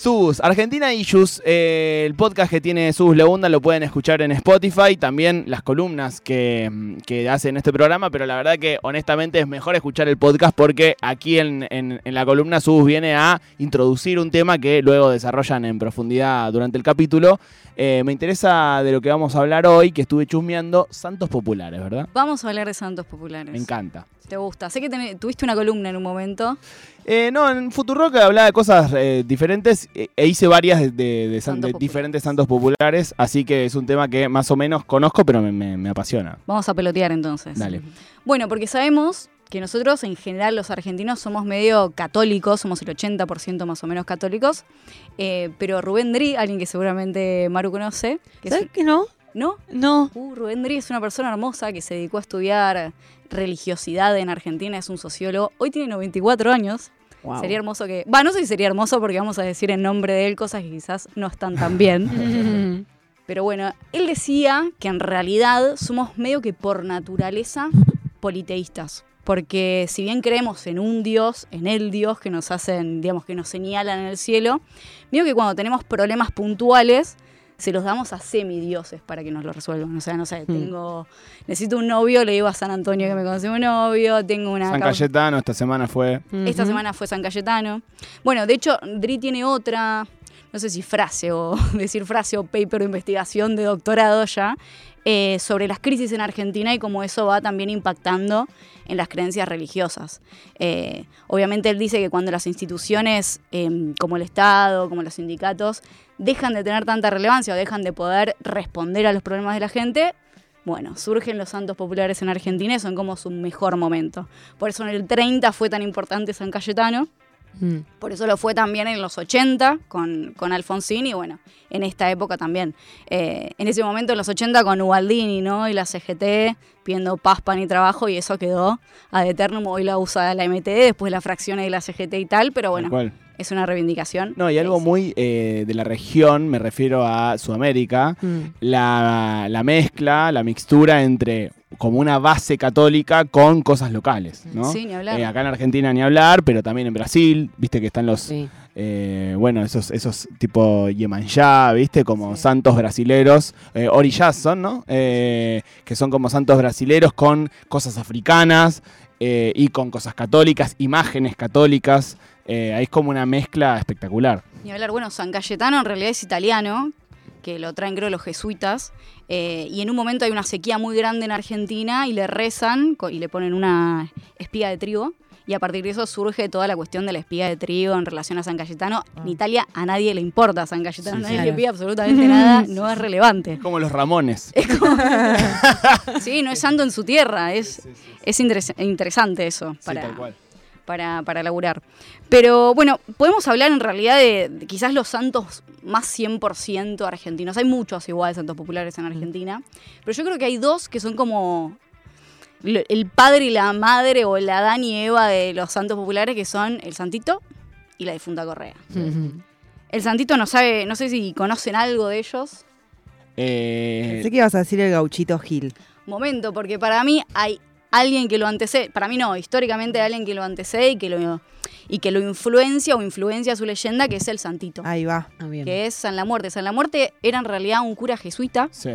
Sus, Argentina Issues, eh, el podcast que tiene Sus Leunda lo pueden escuchar en Spotify, también las columnas que, que hace en este programa, pero la verdad que honestamente es mejor escuchar el podcast porque aquí en, en- en la columna Sus viene a introducir un tema que luego desarrollan en profundidad durante el capítulo. Eh, me interesa de lo que vamos a hablar hoy, que estuve chusmeando, santos populares, ¿verdad? Vamos a hablar de santos populares. Me encanta. ¿Te gusta? Sé que tuviste una columna en un momento. Eh, no, en Futurock hablaba de cosas eh, diferentes eh, e hice varias de, de- de san- Santos de populares. diferentes santos populares, así que es un tema que más o menos conozco, pero me, me- me apasiona. Vamos a pelotear entonces. Dale. Bueno, porque sabemos que nosotros, en general, los argentinos somos medio católicos, somos el 80% más o menos católicos. eh, pero Rubén Dri, alguien que seguramente Maru conoce, que es- ¿Sabes que no? ¿No? No. Uh, Rubén Dri es una persona hermosa que se dedicó a estudiar religiosidad en Argentina, es un sociólogo. Hoy tiene 94 años. Wow. Sería hermoso que. Va, no sé si sería hermoso porque vamos a decir en nombre de él cosas que quizás no están tan bien. Pero bueno, él decía que en realidad somos medio que por naturaleza politeístas. Porque si bien creemos en un Dios, en el Dios que nos hacen, digamos, que nos señalan en el cielo, medio que cuando tenemos problemas puntuales, se los damos a semidioses para que nos lo resuelvan. O sea, no sé, tengo, necesito un novio, le digo a San Antonio que me consiga un novio, tengo una San Cayetano esta semana fue. esta semana fue San Cayetano. Bueno, de hecho, Dri tiene otra, no sé si frase o decir frase o paper de investigación de doctorado ya, eh, sobre las crisis en Argentina y cómo eso va también impactando en las creencias religiosas. Eh, obviamente él dice que cuando las instituciones eh, como el Estado, como los sindicatos, dejan de tener tanta relevancia o dejan de poder responder a los problemas de la gente, bueno, surgen los santos populares en Argentina y son como su mejor momento. Por eso en el 30 fue tan importante San Cayetano, Mm. por eso lo fue también en los 80 con, con Alfonsín y bueno, en esta época también. Eh, en ese momento, en los 80 con Ubaldini, ¿no? Y la CGT pidiendo paz, pan y trabajo y eso quedó ad eternum. Hoy la usa la MTD, después la fracciones de la CGT y tal, pero bueno. Es una reivindicación. No, y algo muy eh, de la región, me refiero a Sudamérica, Mm. la, la mezcla, la mixtura entre como una base católica con cosas locales, ¿no? Sí, ni hablar. Eh, acá en Argentina ni hablar, pero también en Brasil, viste que están los, Sí. eh, bueno, esos, esos tipo Yemanjá, viste, como Sí. santos brasileros, eh, orillás son, ¿no? Eh, que son como santos brasileros con cosas africanas eh, y con cosas católicas, imágenes católicas. Eh, ahí es como una mezcla espectacular. Ni hablar, bueno, San Cayetano en realidad es italiano, que lo traen creo los jesuitas, eh, y en un momento hay una sequía muy grande en Argentina y le rezan y le ponen una espiga de trigo. Y a partir de eso surge toda la cuestión de la espiga de trigo en relación a San Cayetano. En Italia a nadie le importa San Cayetano, Sí, nadie sí. le pide absolutamente nada, no es relevante. Es como los Ramones. Sí, no es santo en su tierra, es, es interes- interesante eso Sí, para, tal cual. Para, para laburar. Pero bueno, podemos hablar en realidad de, de quizás los santos más 100% argentinos. Hay muchos igual santos populares en Argentina, pero yo creo que hay dos que son como el padre y la madre o el Adán y Eva de los santos populares, que son el Santito y la difunta Correa. El Santito no sabe, no sé si conocen algo de ellos. Eh, Pensé que ibas a decir el gauchito Gil. Momento, porque para mí hay alguien que lo antecede, para mí no, históricamente alguien que lo antecede y que lo, y que lo influencia o influencia su leyenda, que es el Santito, Ahí va. Ah, bien. que es San la Muerte. San la Muerte era en realidad un cura jesuita sí.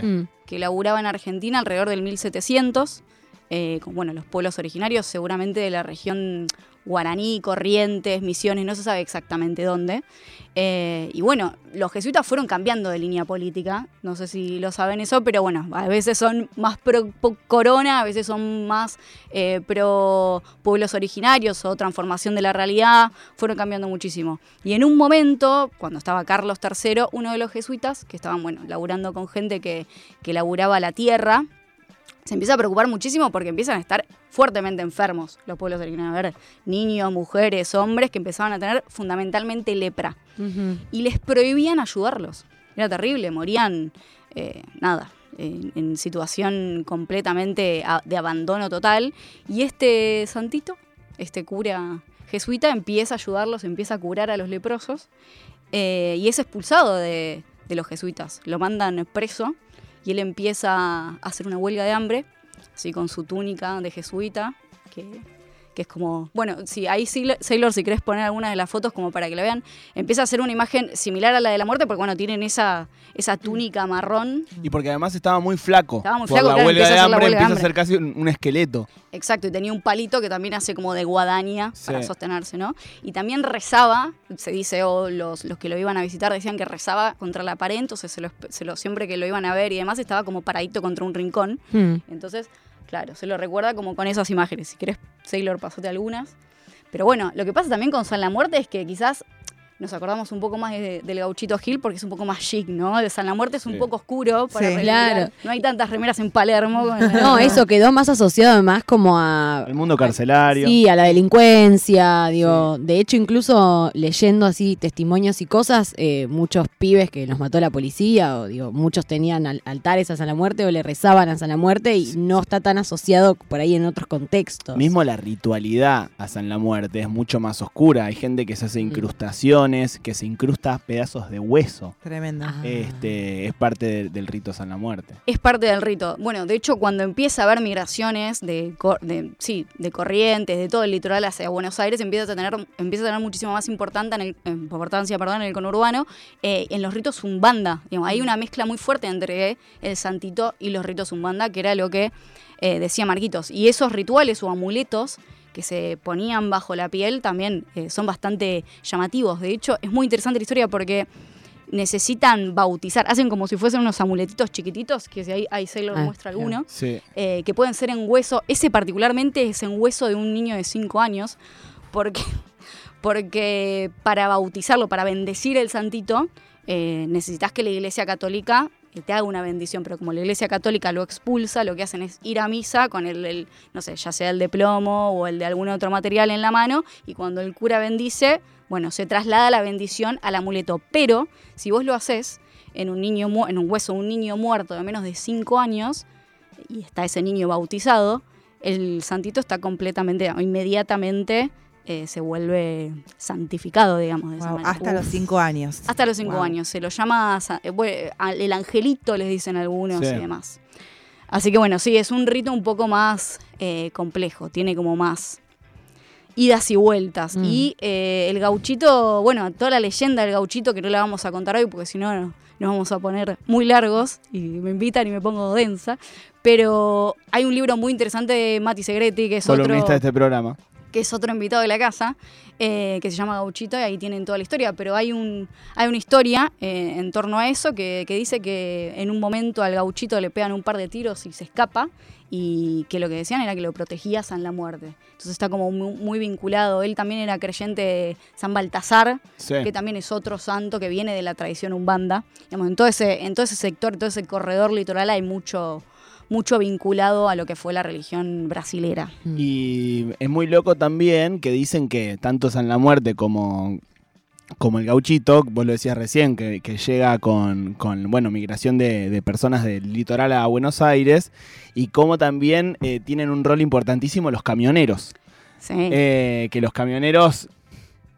Que laburaba en Argentina alrededor del 1700, eh, con bueno, los pueblos originarios seguramente de la región guaraní, Corrientes, Misiones, no se sabe exactamente dónde. Eh, y bueno, los jesuitas fueron cambiando de línea política, no sé si lo saben eso, pero bueno, a veces son más pro corona, a veces son más eh, pro pueblos originarios o transformación de la realidad, fueron cambiando muchísimo. Y en un momento, cuando estaba Carlos III, uno de los jesuitas, que estaban, bueno, laburando con gente que, que laburaba la tierra, se empieza a preocupar muchísimo porque empiezan a estar fuertemente enfermos los pueblos originarios. A ver, niños, mujeres, hombres que empezaban a tener fundamentalmente lepra. Y les prohibían ayudarlos. Era terrible, morían, eh, nada, en, en situación completamente de abandono total. Y este santito, este cura jesuita, empieza a ayudarlos, empieza a curar a los leprosos. eh, y es expulsado de, de los jesuitas. Lo mandan preso y él empieza a hacer una huelga de hambre, así con su túnica de jesuita, que, que es como, bueno, si ahí Sailor, Sailor, si querés poner alguna de las fotos como para que la vean, empieza a ser una imagen similar a la de la muerte, porque bueno, tienen esa, esa túnica marrón. Y porque además estaba muy flaco. Estaba muy Por flaco, la claro, huelga empieza de hacer hambre huelga de empieza a ser casi un, un esqueleto. Exacto, y tenía un palito que también hace como de guadaña Sí. para sostenerse, ¿no? Y también rezaba, se dice, o los, los que lo iban a visitar decían que rezaba contra la pared, entonces se lo, se lo- siempre que lo iban a ver y demás estaba como paradito contra un rincón. Hmm. Entonces, claro, se lo recuerda como con esas imágenes. Si querés, Sailor, pasate algunas. Pero bueno, lo que pasa también con San la Muerte es que quizás nos acordamos un poco más de- del gauchito Gil porque es un poco más chic, ¿no? De San la Muerte es un Sí. poco oscuro. Para Sí. Claro. No hay tantas remeras en Palermo. No, eso quedó más asociado además como a El mundo carcelario. Sí, a la delincuencia, digo, de hecho incluso leyendo así testimonios y cosas, eh, muchos pibes que los mató la policía, o digo, muchos tenían al- altares a San la Muerte o le rezaban a San la Muerte y no está tan asociado por ahí en otros contextos. Mismo la ritualidad a San la Muerte es mucho más oscura. Hay gente que se hace Mm. Que se incrusta pedazos de hueso. Tremendo. Ah. Este, es parte de- del rito San la Muerte. Es parte del rito. Bueno, de hecho, cuando empieza a haber migraciones de, sí, de corrientes, de todo el litoral hacia Buenos Aires, empieza a tener, empieza a tener muchísimo más importancia en el, importancia perdón, en el conurbano, eh, en los ritos umbanda. Digamos, hay una mezcla muy fuerte entre el santito y los ritos umbanda, que era lo que eh, decía Marquitos. Y esos rituales o amuletos que se ponían bajo la piel también eh, son bastante llamativos. De hecho, es muy interesante la historia porque necesitan bautizar, hacen como si fuesen unos amuletitos chiquititos, que si ahí, ahí Sailor Ah, muestra alguno, Sí. eh, que pueden ser en hueso, ese particularmente es en hueso de un niño de 5 años, porque, porque para bautizarlo, para bendecir el santito, eh, necesitas que la iglesia católica eh, te haga una bendición, pero como la iglesia católica lo expulsa, lo que hacen es ir a misa con el, no sé, ya sea el de plomo o el de algún otro material en la mano, y cuando el cura bendice, bueno, se traslada la bendición al amuleto. Pero si vos lo haces en un niño en un hueso un niño muerto de menos de 5 años, y está ese niño bautizado, el santito está completamente, inmediatamente eh, se vuelve santificado, digamos. De esa manera. hasta Uf. los cinco años. Hasta los cinco Wow. años. Se lo llama eh, bueno, el angelito, les dicen algunos Sí. y demás. Así que bueno, sí, es un rito un poco más eh, complejo, tiene como más idas y vueltas. Mm. Y eh, el gauchito, bueno, toda la leyenda del gauchito que no la vamos a contar hoy porque si no no- nos vamos a poner muy largos y me invitan y me pongo densa. Pero hay un libro muy interesante de Mati Segretti, que es otro Columnista de este programa. Que es otro invitado de la casa, eh, que se llama Gauchito, y ahí tienen toda la historia. Pero hay, un, hay una historia eh, en torno a eso que, que dice que en un momento al Gauchito le pegan un par de tiros y se escapa, y que lo que decían era que lo protegía San la Muerte. Entonces está como muy, muy vinculado. Él también era creyente de San Baltasar, Sí. que también es otro santo que viene de la tradición umbanda. Digamos, en, todo ese, en todo ese sector, en todo ese corredor litoral hay mucho, mucho vinculado a lo que fue la religión brasilera. Y es muy loco también que dicen que tanto San la Muerte como, como el gauchito, vos lo decías recién, que, que llega con, con, bueno, migración de, de personas del litoral a Buenos Aires, y como también eh, tienen un rol importantísimo los camioneros. Sí. Eh, que los camioneros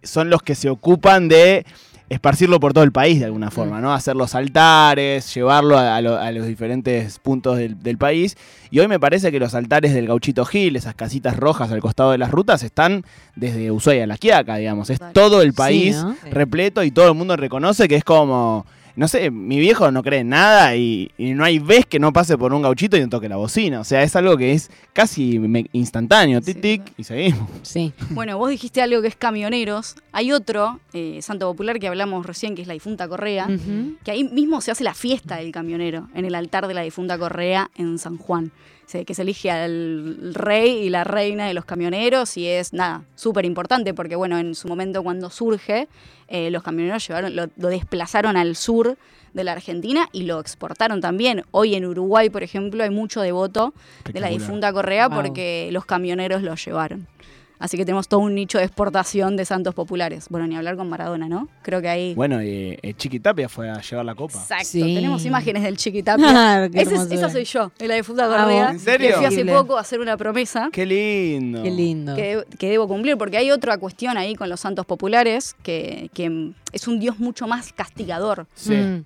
son los que se ocupan de esparcirlo por todo el país de alguna forma, ¿no? Hacer los altares, llevarlo a, a lo- a los diferentes puntos del, del país. Y hoy me parece que los altares del Gauchito Gil, esas casitas rojas al costado de las rutas, están desde Ushuaia a La Quiaca, digamos. Es todo el Sí, país repleto y todo el mundo reconoce que es como... No sé, mi viejo no cree en nada y, y no hay vez que no pase por un gauchito y no toque la bocina. O sea, es algo que es casi me- instantáneo. Tic, Sí. tic, y seguimos. Sí. Bueno, vos dijiste algo que es camioneros. Hay otro, eh, Santo Popular, que hablamos recién, que es la difunta Correa, que ahí mismo se hace la fiesta del camionero, en el altar de la difunta Correa en San Juan. Se- que se elige al rey y la reina de los camioneros y es, nada, súper importante porque, bueno, en su momento cuando surge, eh, los camioneros llevaron, lo, lo desplazaron al sur de la Argentina y lo exportaron también. Hoy en Uruguay, por ejemplo, hay mucho devoto de la difunta Correa Wow. porque los camioneros lo llevaron. Así que tenemos todo un nicho de exportación de santos populares. Bueno, ni hablar con Maradona, ¿no? Creo que ahí... Bueno, y eh, Chiquitapia fue a llevar la copa. Exacto, Sí. tenemos imágenes del Chiquitapia. Ah, Ese esa soy yo, en la difunta Ah, Correa. ¿vos? ¿En serio? Que fui hace poco a hacer una promesa Qué lindo. Qué lindo. que, que debo cumplir, porque hay otra cuestión ahí con los santos populares, que, que es un dios mucho más castigador. Sí. Mm.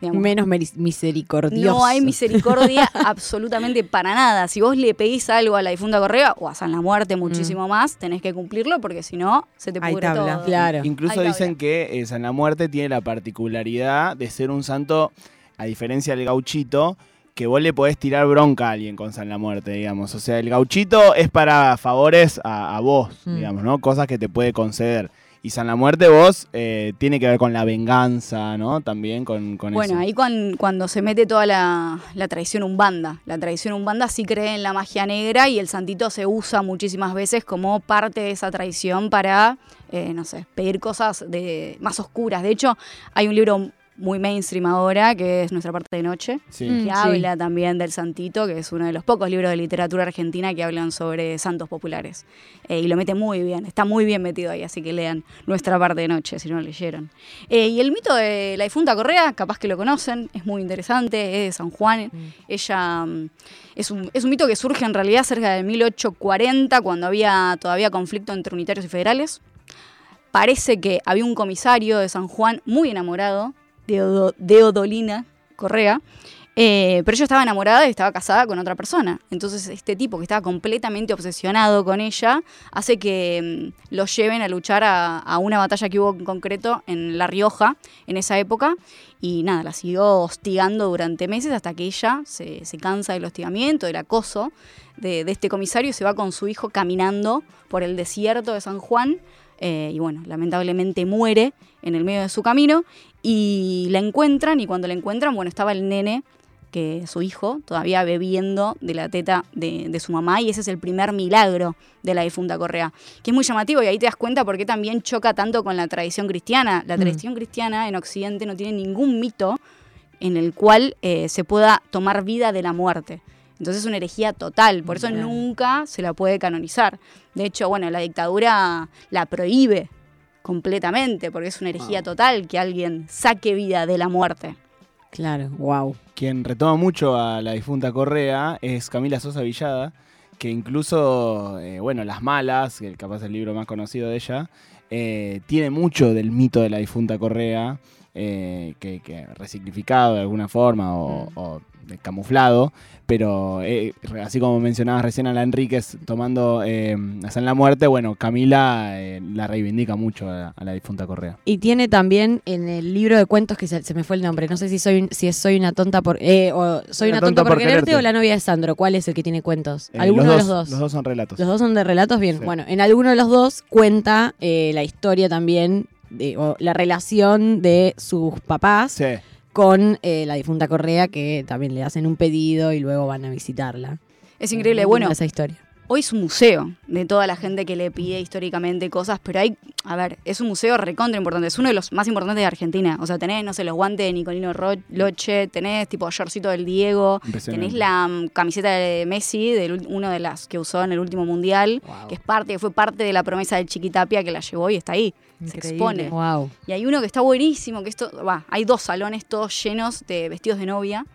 Digamos. Menos misericordioso. No hay misericordia absolutamente para nada. Si vos le pedís algo a la difunta Correa o a San la Muerte muchísimo más, tenés que cumplirlo porque si no, se te pudre tabla. todo. Claro. Incluso dicen que eh, San la Muerte tiene la particularidad de ser un santo, a diferencia del gauchito, que vos le podés tirar bronca a alguien con San la Muerte, digamos. O sea, el gauchito es para favores a, a vos, Mm. digamos, ¿no? Cosas que te puede conceder. Y San la Muerte vos eh, tiene que ver con la venganza, ¿no? También con, con Bueno, eso. ahí cuan- cuando se mete toda la, la tradición umbanda. La tradición umbanda sí cree en la magia negra y el santito se usa muchísimas veces como parte de esa tradición para, eh, no sé, pedir cosas de, más oscuras. De hecho, hay un libro muy mainstream ahora que es Nuestra parte de noche, Sí. Mm. que sí. habla también del santito, que es uno de los pocos libros de literatura argentina que hablan sobre santos populares. Eh, y lo mete muy bien, está muy bien metido ahí, así que lean Nuestra parte de noche si no lo leyeron. Eh, y el mito de la difunta Correa, capaz que lo conocen, es muy interesante, es de San Juan. Ella mm, es un, es un mito que surge en realidad cerca de 1840, cuando había todavía conflicto entre unitarios y federales. Parece que había un comisario de San Juan muy enamorado de, Odo- de Odolina Correa, eh, pero ella estaba enamorada y estaba casada con otra persona. Entonces este tipo que estaba completamente obsesionado con ella hace que mm, lo lleven a luchar a, a una batalla que hubo en concreto en La Rioja en esa época. Y nada, la siguió hostigando durante meses hasta que ella se, se cansa del hostigamiento, del acoso de, de este comisario y se va con su hijo caminando por el desierto de San Juan. eh, y bueno, lamentablemente muere en el medio de su camino y la encuentran y cuando la encuentran, bueno, estaba el nene que su hijo todavía bebiendo de la teta de, de su mamá y ese es el primer milagro de la difunta Correa, que es muy llamativo y ahí te das cuenta por qué también choca tanto con la tradición cristiana. La Mm. tradición cristiana en Occidente no tiene ningún mito en el cual eh, se pueda tomar vida de la muerte. Entonces es una herejía total, por eso nunca se la puede canonizar. De hecho, bueno, la dictadura la prohíbe completamente, porque es una herejía total que alguien saque vida de la muerte. Claro, wow. Quien retoma mucho a la difunta Correa es Camila Sosa Villada, que incluso, eh, bueno, Las Malas, que capaz es el libro más conocido de ella, eh, tiene mucho del mito de la difunta Correa, eh, que, que resignificado de alguna forma o, o de camuflado, pero eh, así como mencionabas recién a la Enríquez tomando eh, la Muerte, bueno, Camila eh, la reivindica mucho a, a la difunta Correa. Y tiene también en el libro de cuentos que se, se me fue el nombre, no sé si soy si es soy una tonta por eh, o soy una, tonta, por, quererte, o la novia de Sandro, ¿cuál es el que tiene cuentos? Eh, Alguno de los dos. Los dos son relatos. Los dos son de relatos, bien. Sí. Bueno, en alguno de los dos cuenta eh, la historia también, de, o la relación de sus papás Sí. Con eh, la difunta Correa, que también le hacen un pedido y luego van a visitarla. Es increíble. Muy Bueno, esa historia. hoy es un museo de toda la gente que le pide históricamente cosas, pero hay, a ver, es un museo recontra importante, es uno de los más importantes de Argentina. O sea, tenés, no sé, los guantes de Nicolino Ro- Loche, tenés tipo shortcito del Diego, tenés la mm, camiseta de Messi, de una de las que usó en el último mundial, Wow. que es parte, que fue parte de la promesa del Chiquitapia que la llevó y está ahí. Se expone. Wow. Y hay uno que está buenísimo, que esto, va, hay dos salones todos llenos de vestidos de novia,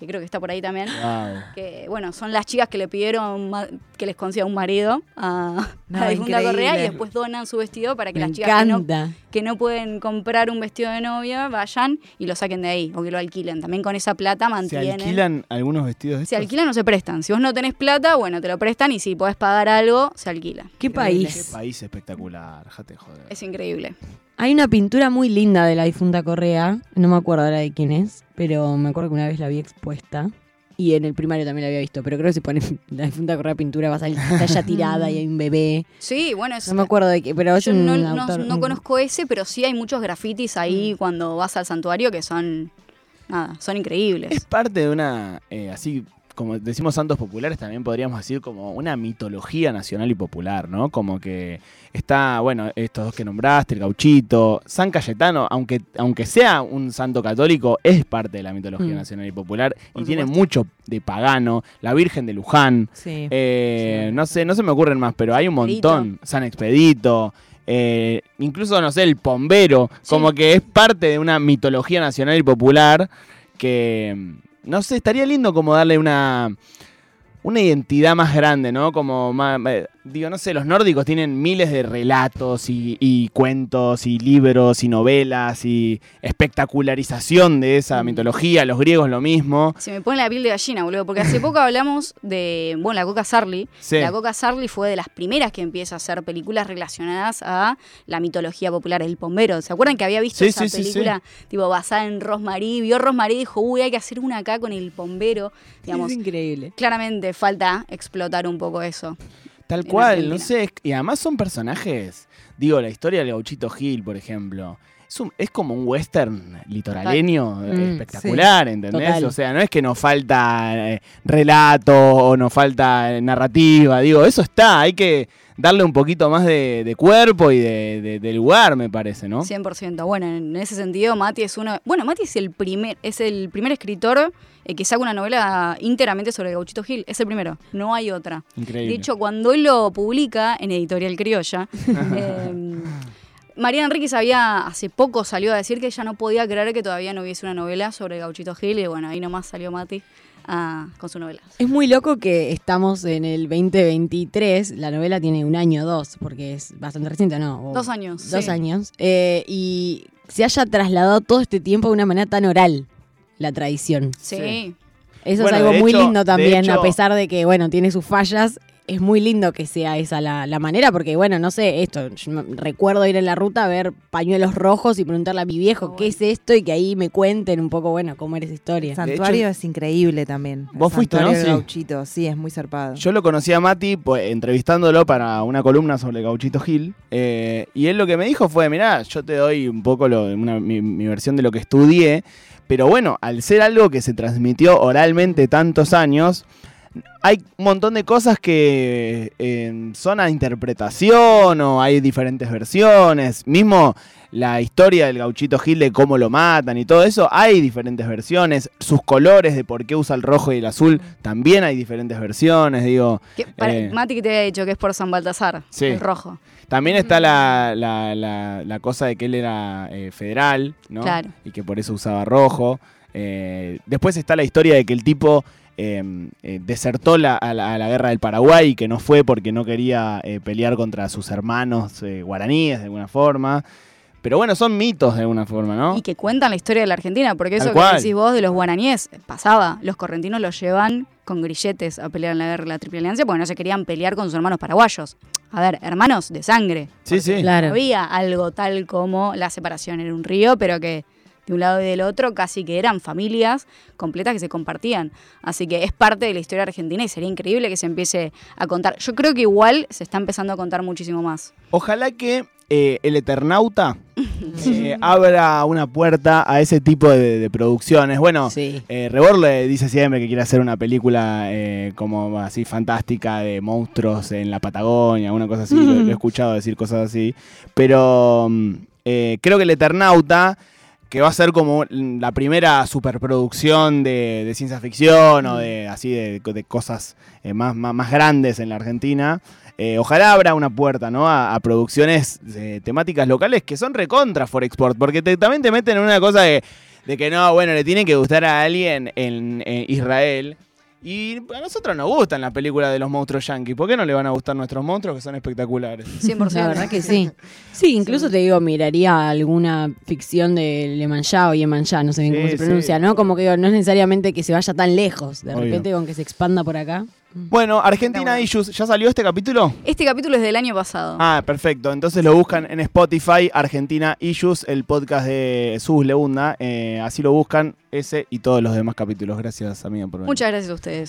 que creo que está por ahí también. Wow. Que bueno, son las chicas que le pidieron que les consiga un marido a, No, a. Correa y después donan su vestido para que Me las chicas que no, que no pueden comprar un vestido de novia vayan y lo saquen de ahí o que lo alquilen. También con esa plata ¿Se mantienen. alquilan algunos vestidos de Se estos? alquilan o se prestan. Si vos no tenés plata, bueno, te lo prestan y si podés pagar algo, se alquila. ¿Qué Qué país? país espectacular, déjate joder. Es increíble. Hay una pintura muy linda de la difunta Correa, no me acuerdo ahora de quién es, pero me acuerdo que una vez la vi expuesta. Y en el primario también la había visto, pero creo que si pones la difunta Correa pintura va a salir, está ya tirada y hay un bebé. Sí, bueno, es, No me acuerdo de qué, pero es Yo no, no- autor- no conozco ese, pero sí hay muchos grafitis ahí cuando vas al santuario que son, nada, son Es increíbles. parte de una, eh, así como decimos santos populares, también podríamos decir como una mitología nacional y popular, ¿no? Como que está, bueno, estos dos que nombraste, el gauchito, San Cayetano, aunque, aunque sea un santo católico, es parte de la mitología Mm. nacional y popular Por y tiene mucho de pagano, la Virgen de Luján, Sí. eh, Sí. no sé, no se me ocurren más, pero hay un Expedito. montón, San Expedito. eh, incluso, no sé, el Pombero, Sí. como que es parte de una mitología nacional y popular que, no sé, estaría lindo como darle una, una identidad más grande, ¿no? Como más, eh, digo, no sé, los nórdicos tienen miles de relatos y, y cuentos y libros y novelas y espectacularización de esa Mm. mitología, los griegos lo mismo. Se me pone la piel de gallina, boludo, porque hace poco hablamos de, bueno, la Coca Sarli. Sí. La Coca Sarli fue de las primeras que empieza a hacer películas relacionadas a la mitología popular, El Pombero. ¿Se acuerdan que había visto Sí, esa sí, sí, película tipo basada en Rosmarie? Vio Rosmarie y dijo, uy, hay que hacer una acá con El Pombero. Digamos, es increíble. claramente falta explotar un poco eso. Tal cual, no sé. es- Y además son personajes. Digo, la historia del Gauchito Gil, por ejemplo. Es, un- es como un western litoraleño eh, Mm, espectacular, ¿entendés? total. O sea, no es que nos falta eh, relato o nos falta eh, narrativa. Digo, eso está. Hay que darle un poquito más de, de cuerpo y de, de- de lugar, me parece, ¿no? 100%. Bueno, en ese sentido, Mati es uno. Bueno, Mati es el primer, es el primer escritor eh, que saca una novela íntegramente sobre el Gauchito Gil. Es el primero. No hay otra. Increíble. De hecho, cuando él lo publica en Editorial Criolla, eh, Mariana Enríquez había, hace poco salió a decir que ella no podía creer que todavía no hubiese una novela sobre el Gauchito Gil. Y bueno, ahí nomás salió Mati ah, con su novela. Es muy loco que estamos en el 2023, la novela tiene un año o dos, porque es bastante reciente, ¿no? O Dos años. Dos sí. años. eh, y se haya trasladado todo este tiempo de una manera tan oral, la tradición. Sí. Sí. Eso Bueno, es algo muy hecho- lindo también, hecho- a pesar de que, bueno, tiene sus fallas. Es muy lindo que sea esa la, la manera, porque, bueno, no sé, esto, yo recuerdo ir en la ruta a ver pañuelos rojos y preguntarle a mi viejo qué es esto y que ahí me cuenten un poco, bueno, cómo era esa historia. El santuario es increíble también. El Vos fuiste, ¿no? del Sí. Gauchito, sí, es muy zarpado. Yo lo conocí a Mati pues, entrevistándolo para una columna sobre Gauchito Gil. eh, y él lo que me dijo fue: Mirá, yo te doy un poco lo- una- mi, mi versión de lo que estudié. Pero bueno, al ser algo que se transmitió oralmente tantos años, hay un montón de cosas que eh, son a interpretación o hay diferentes versiones. Mismo la historia del gauchito Gil de cómo lo matan y todo eso, hay diferentes versiones. Sus colores de por qué usa el rojo y el azul, también hay diferentes versiones. Digo, Que- para- Eh. Mati que te había dicho que es por San Baltasar, Sí. el rojo. también está la, la- la- la cosa de que él era eh, federal, ¿no? Claro. Y que por eso usaba rojo. Después está la historia de que el tipo eh, eh, desertó la- a, la, a la guerra del Paraguay y que no fue porque no quería eh, pelear contra sus hermanos eh, guaraníes de alguna forma. Pero bueno, son mitos de alguna forma, ¿no? Y que cuentan la historia de la Argentina, porque eso que decís vos de los guaraníes pasaba. Los correntinos los llevan con grilletes a pelear en la guerra de la Triple Alianza porque no se querían pelear con sus hermanos paraguayos. A ver, hermanos de sangre. Sí, sí. Claro. Había algo tal como la separación en un río, pero que de un lado y del otro casi que eran familias completas que se compartían. Así que es parte de la historia argentina y sería increíble que se empiece a contar. Yo creo que igual se está empezando a contar muchísimo más. Ojalá que eh, el Eternauta eh, abra una puerta a ese tipo de, de producciones. Bueno, Sí. eh, Rebord le dice siempre que quiere hacer una película eh, como así fantástica de monstruos en la Patagonia, una cosa así. Lo, lo he escuchado decir cosas así. Pero mm, eh, creo que el Eternauta que va a ser como la primera superproducción de, de ciencia ficción o de así de, de cosas eh, más, más, más grandes en la Argentina. Eh, ojalá abra una puerta ¿no? a, a producciones eh, temáticas locales que son recontra for export, porque te- también te meten en una cosa de, de que no, bueno, le tiene que gustar a alguien en, en Israel. Y a nosotros nos gustan las películas de los monstruos yankees. ¿Por qué no le van a gustar nuestros monstruos que son espectaculares? 100%. La verdad que sí. Sí, incluso te digo, miraría alguna ficción de Le Manchá o Yemanjá, no sé bien Sí, cómo se sí. pronuncia, ¿no? Como que digo, no es necesariamente que se vaya tan lejos, de Obvio. repente con que se expanda por acá. Bueno, Argentina bueno. Issues, ¿ya salió este capítulo? Este capítulo es del año pasado. Ah, perfecto. Entonces lo buscan en Spotify, Argentina Issues, el podcast de Sus Leunda. Eh, así lo buscan, ese y todos los demás capítulos. Gracias, amiga, por venir. Muchas gracias a ustedes.